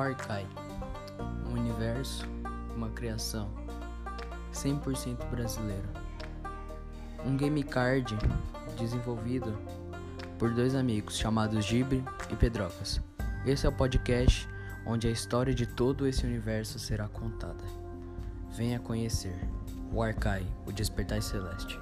Arcai, um universo, uma criação 100% brasileira. Um game card desenvolvido por dois amigos chamados Gibre e Pedrocas. Esse é o podcast onde a história de todo esse universo será contada. Venha conhecer o Arcai, o Despertar Celeste.